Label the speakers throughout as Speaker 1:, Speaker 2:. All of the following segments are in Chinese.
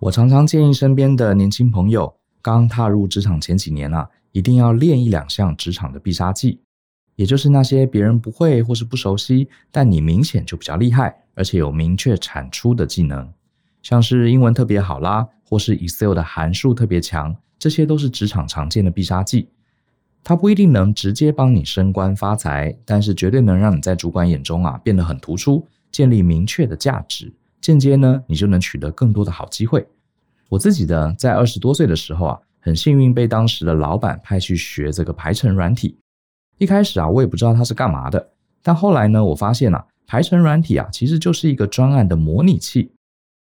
Speaker 1: 我常常建议身边的年轻朋友，刚踏入职场前几年啊，一定要练一两项职场的必杀技，也就是那些别人不会或是不熟悉，但你明显就比较厉害，而且有明确产出的技能，像是英文特别好啦，或是 Excel 的函数特别强，这些都是职场常见的必杀技。它不一定能直接帮你升官发财，但是绝对能让你在主管眼中啊变得很突出，建立明确的价值。间接呢，你就能取得更多的好机会。我自己呢，在二十多岁的时候啊，很幸运被当时的老板派去学这个排程软体。一开始啊，我也不知道它是干嘛的，但后来呢，我发现啊，排程软体啊，其实就是一个专案的模拟器。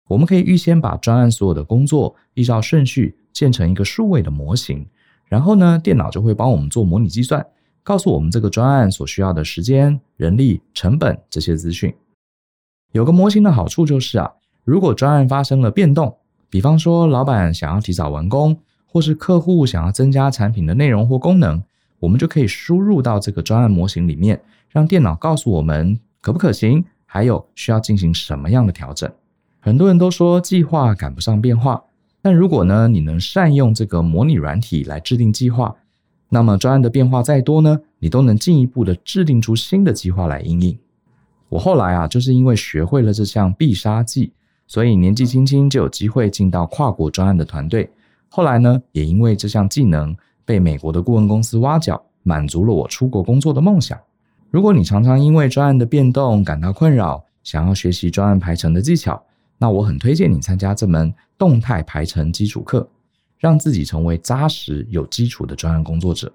Speaker 1: 我们可以预先把专案所有的工作依照顺序建成一个数位的模型，然后呢，电脑就会帮我们做模拟计算，告诉我们这个专案所需要的时间、人力、成本这些资讯。有个模型的好处就是啊，如果专案发生了变动，比方说老板想要提早完工，或是客户想要增加产品的内容或功能，我们就可以输入到这个专案模型里面，让电脑告诉我们可不可行，还有需要进行什么样的调整。很多人都说计划赶不上变化，但如果呢，你能善用这个模拟软体来制定计划，那么专案的变化再多呢，你都能进一步的制定出新的计划来应应。我后来啊，就是因为学会了这项必杀技，所以年纪轻轻就有机会进到跨国专案的团队。后来呢，也因为这项技能被美国的顾问公司挖角，满足了我出国工作的梦想。如果你常常因为专案的变动感到困扰，想要学习专案排程的技巧，那我很推荐你参加这门动态排程基础课，让自己成为扎实有基础的专案工作者。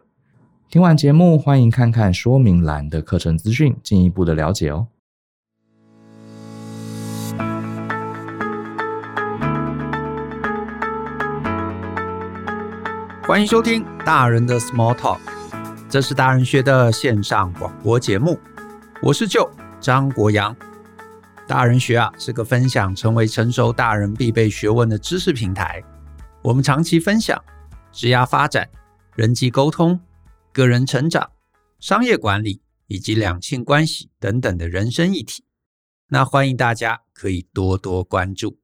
Speaker 1: 听完节目，欢迎看看说明栏的课程资讯，进一步的了解哦。
Speaker 2: 欢迎收听大人的 Small Talk，这是大人学的线上广播节目。我是舅张国阳。大人学啊是个分享成为成熟大人必备学问的知识平台。我们长期分享职业发展、人际沟通、个人成长、商业管理以及两性关系等等的人生议题。那欢迎大家可以多多关注。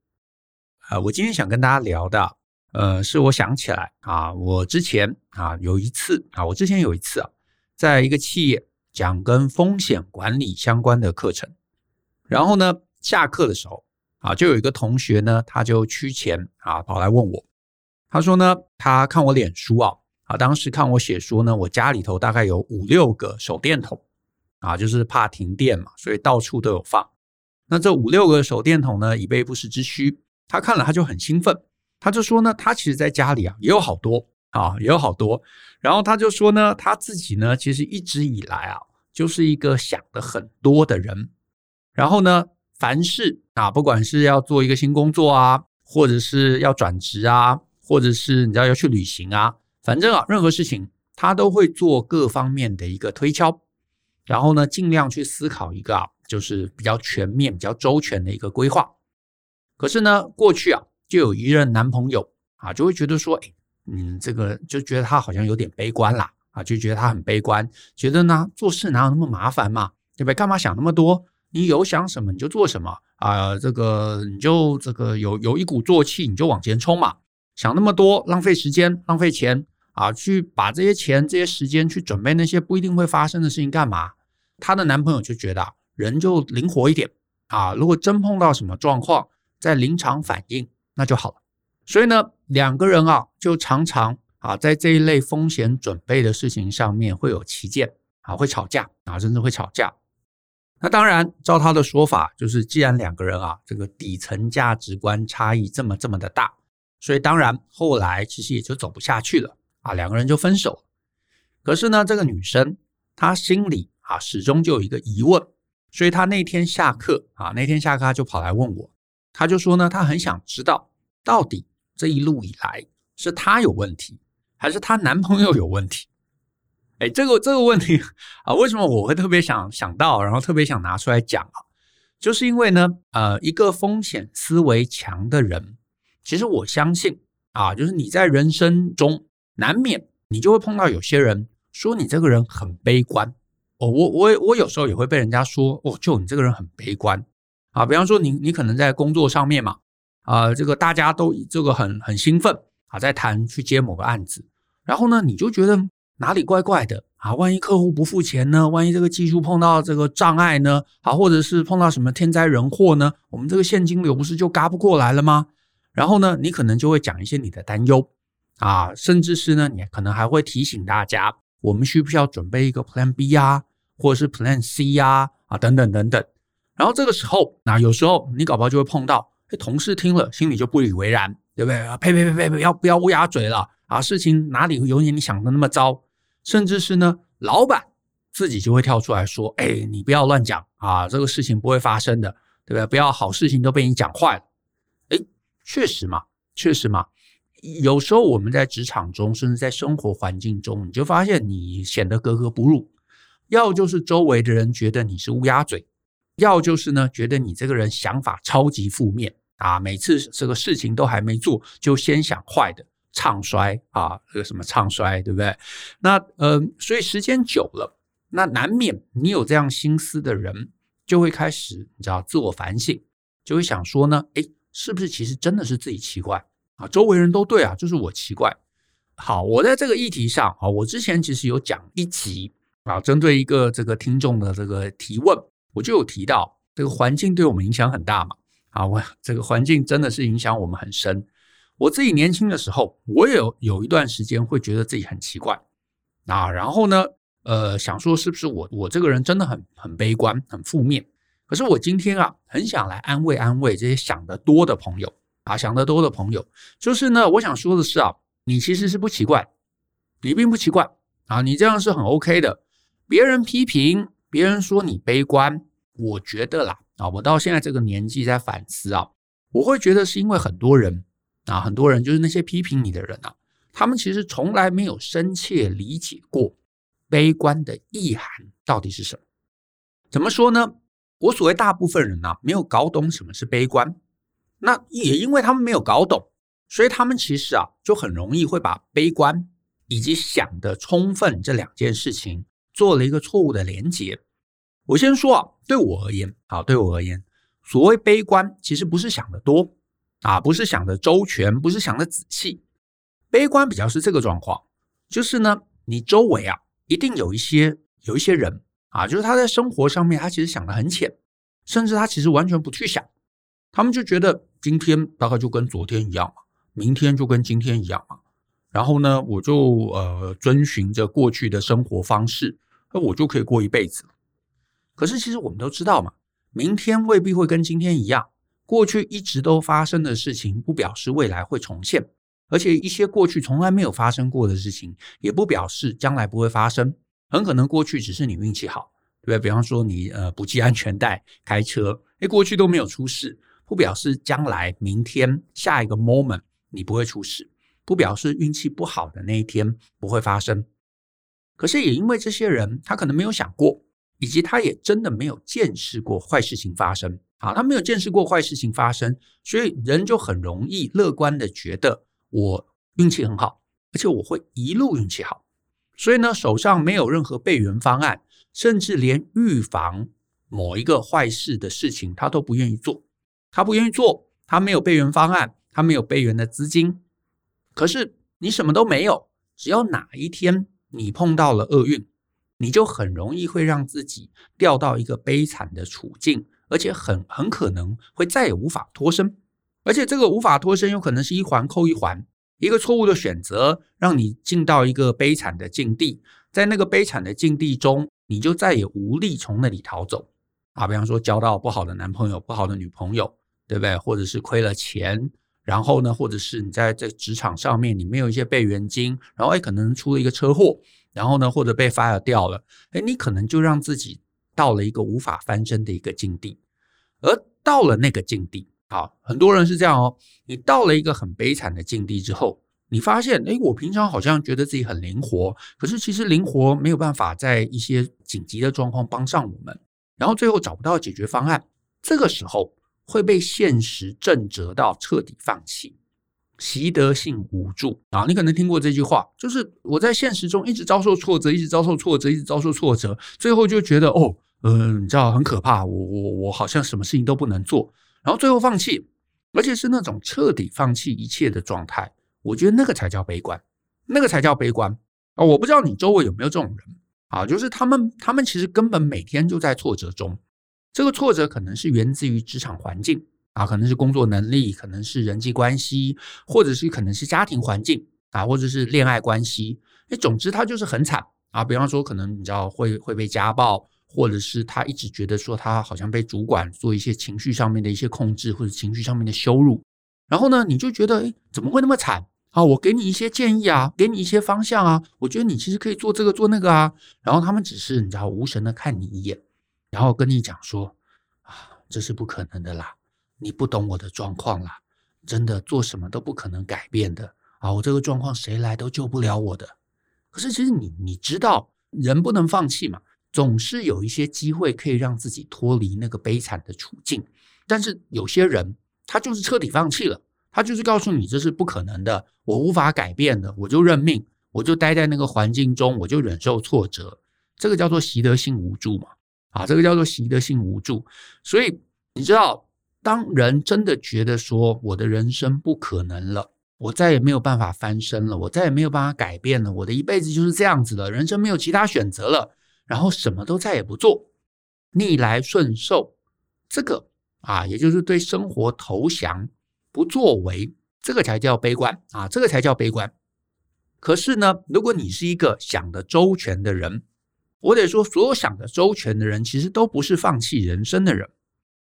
Speaker 2: 啊，我今天想跟大家聊的。呃，是我想起来啊，我之前啊有一次啊，我之前有一次啊，在一个企业讲跟风险管理相关的课程，然后呢，下课的时候啊，就有一个同学呢，他就趋前啊跑来问我，他说呢，他看我脸书啊，啊，当时看我写说呢，我家里头大概有五六个手电筒啊，就是怕停电嘛，所以到处都有放。那这五六个手电筒呢，以备不时之需，他看了他就很兴奋。他就说呢，他其实在家里啊也有好多啊，也有好多。然后他就说呢，他自己呢其实一直以来啊就是一个想的很多的人。然后呢，凡事啊，不管是要做一个新工作啊，或者是要转职啊，或者是你知道要去旅行啊，反正啊任何事情他都会做各方面的一个推敲，然后呢尽量去思考一个啊就是比较全面、比较周全的一个规划。可是呢，过去啊。就有一任男朋友啊，就会觉得说，哎，嗯，这个就觉得他好像有点悲观啦，啊，就觉得他很悲观，觉得呢做事哪有那么麻烦嘛，对不对？干嘛想那么多？你有想什么你就做什么啊，这个你就这个有有一鼓作气你就往前冲嘛，想那么多浪费时间浪费钱啊，去把这些钱这些时间去准备那些不一定会发生的事情干嘛？她的男朋友就觉得人就灵活一点啊，如果真碰到什么状况，在临场反应。那就好了，所以呢，两个人啊，就常常啊，在这一类风险准备的事情上面会有歧见啊，会吵架啊，甚至会吵架。那当然，照他的说法，就是既然两个人啊，这个底层价值观差异这么这么的大，所以当然后来其实也就走不下去了啊，两个人就分手。可是呢，这个女生她心里啊，始终就有一个疑问，所以她那天下课啊，那天下课她就跑来问我。她就说呢，她很想知道，到底这一路以来是她有问题，还是她男朋友有问题？哎，这个这个问题啊，为什么我会特别想想到，然后特别想拿出来讲啊？就是因为呢，呃，一个风险思维强的人，其实我相信啊，就是你在人生中难免你就会碰到有些人说你这个人很悲观哦，我我我有时候也会被人家说哦，就你这个人很悲观。啊，比方说你你可能在工作上面嘛，啊，这个大家都这个很很兴奋啊，在谈去接某个案子，然后呢，你就觉得哪里怪怪的啊？万一客户不付钱呢？万一这个技术碰到这个障碍呢？啊，或者是碰到什么天灾人祸呢？我们这个现金流不是就嘎不过来了吗？然后呢，你可能就会讲一些你的担忧啊，甚至是呢，你可能还会提醒大家，我们需不需要准备一个 Plan B 呀，或者是 Plan C 呀，啊，等等等等。然后这个时候，那有时候你搞不好就会碰到。同事听了，心里就不以为然，对不对啊？呸呸呸呸！不要不要乌鸦嘴了啊！事情哪里有你想的那么糟？甚至是呢，老板自己就会跳出来说：“哎，你不要乱讲啊，这个事情不会发生的，对不对？不要好事情都被你讲坏了。”哎，确实嘛，确实嘛。有时候我们在职场中，甚至在生活环境中，你就发现你显得格格不入，要就是周围的人觉得你是乌鸦嘴。要就是呢，觉得你这个人想法超级负面啊，每次这个事情都还没做，就先想坏的，唱衰啊，这个什么唱衰，对不对？那呃，所以时间久了，那难免你有这样心思的人，就会开始你知道自我反省，就会想说呢，诶，是不是其实真的是自己奇怪啊？周围人都对啊，就是我奇怪。好，我在这个议题上啊，我之前其实有讲一集啊，针对一个这个听众的这个提问。我就有提到，这个环境对我们影响很大嘛，啊，我这个环境真的是影响我们很深。我自己年轻的时候，我也有有一段时间会觉得自己很奇怪，啊，然后呢，呃，想说是不是我我这个人真的很很悲观、很负面？可是我今天啊，很想来安慰安慰这些想得多的朋友啊，想得多的朋友，就是呢，我想说的是啊，你其实是不奇怪，你并不奇怪啊，你这样是很 OK 的，别人批评。别人说你悲观，我觉得啦啊，我到现在这个年纪在反思啊，我会觉得是因为很多人啊，很多人就是那些批评你的人啊，他们其实从来没有深切理解过悲观的意涵到底是什么。怎么说呢？我所谓大部分人啊，没有搞懂什么是悲观，那也因为他们没有搞懂，所以他们其实啊，就很容易会把悲观以及想得充分这两件事情做了一个错误的连结。我先说啊，对我而言，啊，对我而言，所谓悲观，其实不是想得多啊，不是想得周全，不是想得仔细。悲观比较是这个状况，就是呢，你周围啊，一定有一些有一些人啊，就是他在生活上面，他其实想得很浅，甚至他其实完全不去想，他们就觉得今天大概就跟昨天一样嘛，明天就跟今天一样嘛，然后呢，我就呃遵循着过去的生活方式，那我就可以过一辈子。可是，其实我们都知道嘛，明天未必会跟今天一样。过去一直都发生的事情，不表示未来会重现。而且，一些过去从来没有发生过的事情，也不表示将来不会发生。很可能过去只是你运气好，对不对？比方说你呃不系安全带开车，诶，过去都没有出事，不表示将来明天下一个 moment 你不会出事，不表示运气不好的那一天不会发生。可是也因为这些人，他可能没有想过。以及他也真的没有见识过坏事情发生，啊，他没有见识过坏事情发生，所以人就很容易乐观的觉得我运气很好，而且我会一路运气好，所以呢，手上没有任何备援方案，甚至连预防某一个坏事的事情他都不愿意做，他不愿意做，他没有备援方案，他没有备援的资金，可是你什么都没有，只要哪一天你碰到了厄运。你就很容易会让自己掉到一个悲惨的处境，而且很很可能会再也无法脱身，而且这个无法脱身有可能是一环扣一环，一个错误的选择让你进到一个悲惨的境地，在那个悲惨的境地中，你就再也无力从那里逃走啊！比方说交到不好的男朋友、不好的女朋友，对不对？或者是亏了钱，然后呢，或者是你在这职场上面你没有一些备援金，然后哎，可能出了一个车祸。然后呢，或者被 fire 掉了，哎，你可能就让自己到了一个无法翻身的一个境地，而到了那个境地，啊，很多人是这样哦，你到了一个很悲惨的境地之后，你发现，哎，我平常好像觉得自己很灵活，可是其实灵活没有办法在一些紧急的状况帮上我们，然后最后找不到解决方案，这个时候会被现实震慑到彻底放弃。习得性无助啊！你可能听过这句话，就是我在现实中一直遭受挫折，一直遭受挫折，一直遭受挫折，最后就觉得哦，嗯、你知道很可怕，我我我好像什么事情都不能做，然后最后放弃。而且是那种彻底放弃一切的状态。我觉得那个才叫悲观，那个才叫悲观啊！我不知道你周围有没有这种人啊？就是他们，他们其实根本每天就在挫折中。这个挫折可能是源自于职场环境啊，可能是工作能力，可能是人际关系，或者是可能是家庭环境啊，或者是恋爱关系。哎，总之他就是很惨啊。比方说，可能你知道会会被家暴，或者是他一直觉得说他好像被主管做一些情绪上面的一些控制，或者情绪上面的羞辱。然后呢，你就觉得哎，怎么会那么惨啊？我给你一些建议啊，给你一些方向啊，我觉得你其实可以做这个做那个啊。然后他们只是你知道无神的看你一眼。然后跟你讲说啊，这是不可能的啦，你不懂我的状况啦，真的做什么都不可能改变的啊，我这个状况谁来都救不了我的。可是其实你你知道，人不能放弃嘛，总是有一些机会可以让自己脱离那个悲惨的处境。但是有些人他就是彻底放弃了，他就是告诉你这是不可能的，我无法改变的，我就认命，我就待在那个环境中，我就忍受挫折。这个叫做习得性无助嘛。啊，这个叫做习得性无助。所以你知道，当人真的觉得说我的人生不可能了，我再也没有办法翻身了，我再也没有办法改变了，我的一辈子就是这样子了，人生没有其他选择了，然后什么都再也不做，逆来顺受，这个啊，也就是对生活投降，不作为，这个才叫悲观啊，这个才叫悲观。可是呢，如果你是一个想得周全的人，我得说，所有想的周全的人，其实都不是放弃人生的人，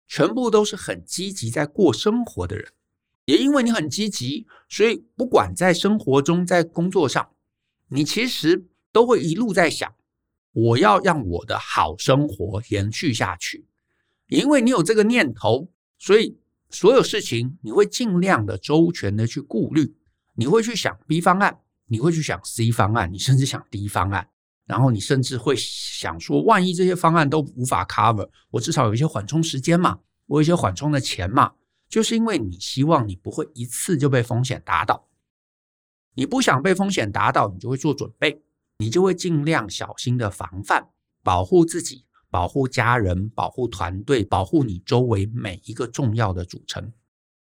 Speaker 2: 全部都是很积极在过生活的人。也因为你很积极，所以不管在生活中、在工作上，你其实都会一路在想，我要让我的好生活延续下去。也因为你有这个念头，所以所有事情你会尽量的周全的去顾虑，你会去想 B 方案，你会去想 C 方案，你甚至想 D 方案。然后你甚至会想说，万一这些方案都无法 cover，我至少有一些缓冲时间嘛，我有一些缓冲的钱嘛，就是因为你希望你不会一次就被风险打倒，你不想被风险打倒，你就会做准备，你就会尽量小心的防范，保护自己，保护家人，保护团队，保护你周围每一个重要的组成。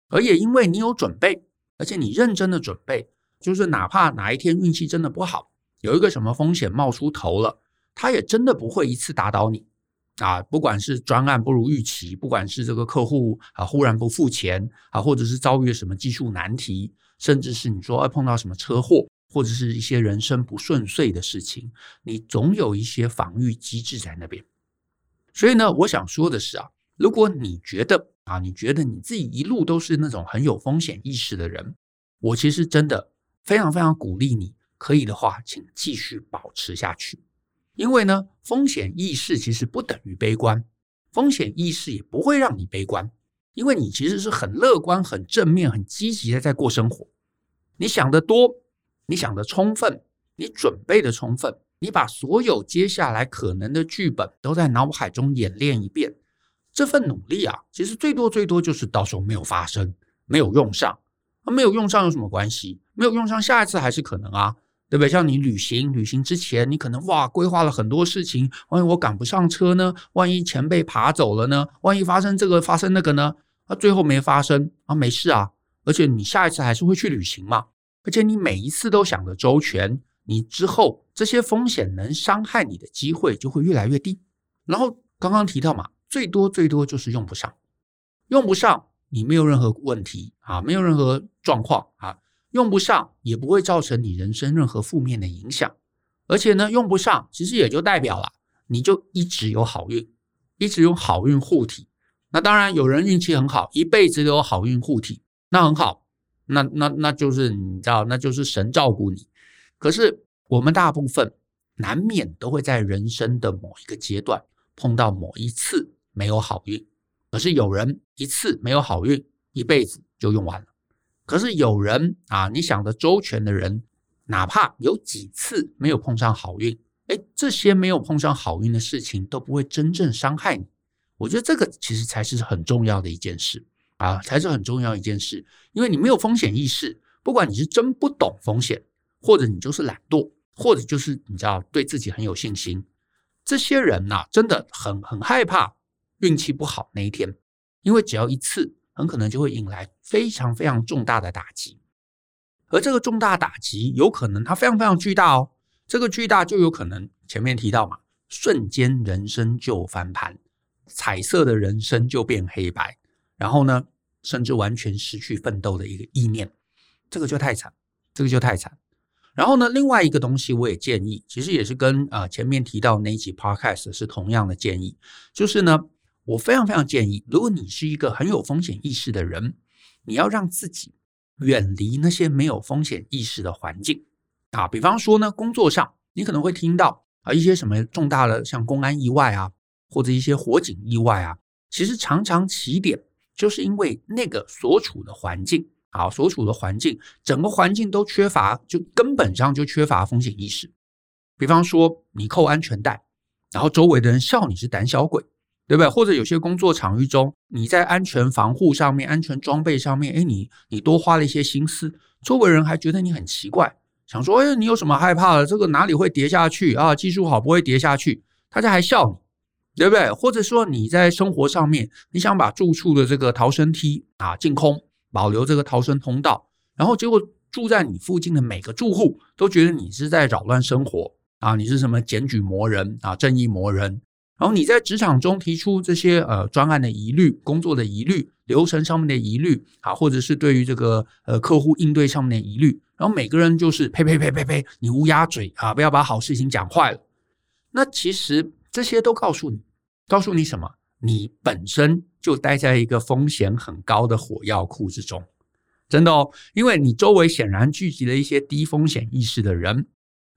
Speaker 2: 而也因为你有准备，而且你认真的准备，就是哪怕哪一天运气真的不好。有一个什么风险冒出头了，他也真的不会一次打倒你啊！不管是专案不如预期，不管是这个客户啊忽然不付钱啊，或者是遭遇什么技术难题，甚至是你说要碰到什么车祸，或者是一些人生不顺遂的事情，你总有一些防御机制在那边。所以呢，我想说的是啊，如果你觉得啊，你觉得你自己一路都是那种很有风险意识的人，我其实真的非常非常鼓励你。可以的话，请继续保持下去。因为呢，风险意识其实不等于悲观，风险意识也不会让你悲观，因为你其实是很乐观、很正面、很积极的在过生活。你想得多，你想得充分，你准备的充分，你把所有接下来可能的剧本都在脑海中演练一遍。这份努力啊，其实最多最多就是到时候没有发生，没有用上。那没有用上有什么关系？没有用上，下一次还是可能啊。对不对？像你旅行，旅行之前你可能哇规划了很多事情，万一我赶不上车呢？万一钱被爬走了呢？万一发生这个发生那个呢？啊，最后没发生啊，没事啊。而且你下一次还是会去旅行嘛。而且你每一次都想得周全，你之后这些风险能伤害你的机会就会越来越低。然后刚刚提到嘛，最多最多就是用不上，用不上你没有任何问题啊，没有任何状况啊。用不上也不会造成你人生任何负面的影响，而且呢，用不上其实也就代表了你就一直有好运，一直有好运护体。那当然，有人运气很好，一辈子都有好运护体，那很好，那那那就是你知道，那就是神照顾你。可是我们大部分难免都会在人生的某一个阶段碰到某一次没有好运，可是有人一次没有好运，一辈子就用完了。可是有人啊，你想得周全的人，哪怕有几次没有碰上好运，哎，这些没有碰上好运的事情都不会真正伤害你。我觉得这个其实才是很重要的一件事啊，才是很重要一件事。因为你没有风险意识，不管你是真不懂风险，或者你就是懒惰，或者就是你知道对自己很有信心，这些人呐，真的很很害怕运气不好那一天，因为只要一次很可能就会引来非常非常重大的打击。而这个重大打击，有可能它非常非常巨大哦。这个巨大就有可能前面提到嘛，瞬间人生就翻盘，彩色的人生就变黑白，然后呢，甚至完全失去奋斗的一个意念，这个就太惨，这个就太惨。然后呢，另外一个东西我也建议，其实也是跟啊、前面提到那一集 Podcast 是同样的建议，就是呢，我非常非常建议，如果你是一个很有风险意识的人，你要让自己远离那些没有风险意识的环境啊，比方说呢，工作上你可能会听到啊一些什么重大的像公安意外啊，或者一些火警意外啊，其实常常起点就是因为那个所处的环境。啊，所处的环境，整个环境都缺乏，就根本上就缺乏风险意识。比方说，你扣安全带，然后周围的人笑你是胆小鬼，对不对？或者有些工作场域中，你在安全防护上面、安全装备上面，哎，你你多花了一些心思，周围人还觉得你很奇怪，想说，哎，你有什么害怕的？这个哪里会跌下去啊？技术好不会跌下去，大家还笑你，对不对？或者说你在生活上面，你想把住处的这个逃生梯啊净空。保留这个逃生通道，然后结果住在你附近的每个住户都觉得你是在扰乱生活啊，你是什么检举魔人啊，正义魔人。然后你在职场中提出这些呃专案的疑虑、工作的疑虑、流程上面的疑虑啊，或者是对于这个呃客户应对上面的疑虑，然后每个人就是呸呸呸呸呸，你乌鸦嘴啊，不要把好事情讲坏了。那其实这些都告诉你，告诉你什么？你本身就待在一个风险很高的火药库之中，真的哦，因为你周围显然聚集了一些低风险意识的人，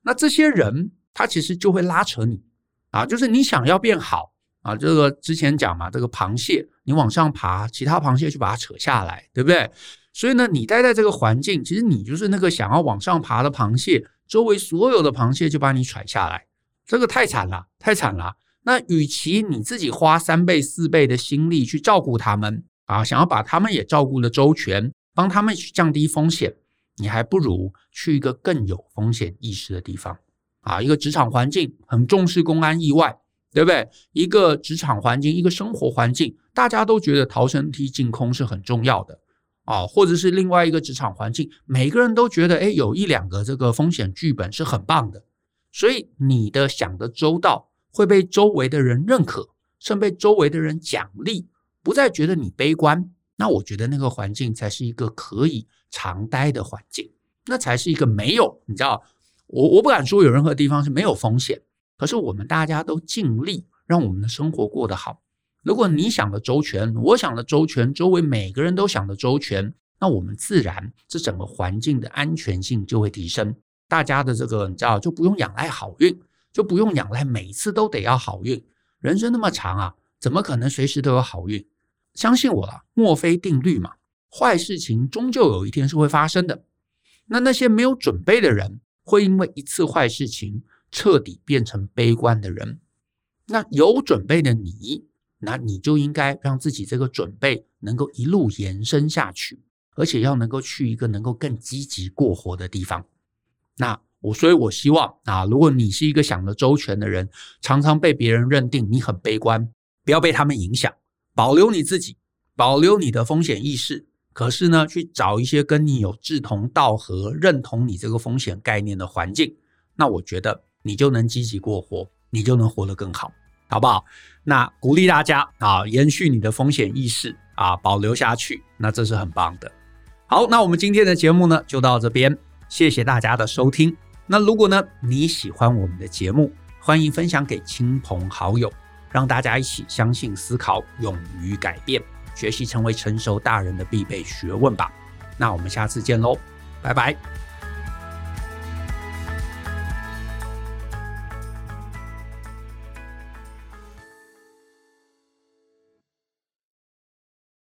Speaker 2: 那这些人他其实就会拉扯你啊，就是你想要变好啊，这个之前讲嘛，这个螃蟹你往上爬，其他螃蟹去把它扯下来，对不对？所以呢，你待在这个环境，其实你就是那个想要往上爬的螃蟹，周围所有的螃蟹就把你甩下来，这个太惨了，太惨了。那与其你自己花三倍四倍的心力去照顾他们啊，想要把他们也照顾得周全，帮他们去降低风险，你还不如去一个更有风险意识的地方啊。一个职场环境很重视公安意外，对不对？一个职场环境，一个生活环境，大家都觉得逃生梯净空是很重要的啊。或者是另外一个职场环境，每个人都觉得，哎，有一两个这个风险剧本是很棒的，所以你的想得周到。会被周围的人认可，甚至被周围的人奖励，不再觉得你悲观。那我觉得那个环境才是一个可以常待的环境，那才是一个没有，你知道，我我不敢说有任何地方是没有风险，可是我们大家都尽力让我们的生活过得好。如果你想的周全，我想的周全，周围每个人都想的周全，那我们自然这整个环境的安全性就会提升，大家的这个你知道就不用仰赖好运。就不用仰赖每次都得要好运，人生那么长啊，怎么可能随时都有好运？相信我了，墨菲定律嘛，坏事情终究有一天是会发生的。那那些没有准备的人，会因为一次坏事情彻底变成悲观的人。那有准备的你，那你就应该让自己这个准备能够一路延伸下去，而且要能够去一个能够更积极过活的地方。那。我所以，我希望啊，如果你是一个想得周全的人，常常被别人认定你很悲观，不要被他们影响，保留你自己，保留你的风险意识。可是呢，去找一些跟你有志同道合、认同你这个风险概念的环境，那我觉得你就能积极过活，你就能活得更好，好不好？那鼓励大家啊，延续你的风险意识啊，保留下去，那这是很棒的。好，那我们今天的节目呢，就到这边，谢谢大家的收听。那如果呢，你喜欢我们的节目，欢迎分享给亲朋好友，让大家一起相信、思考、勇于改变，学习成为成熟大人的必备学问吧。那我们下次见喽，拜拜。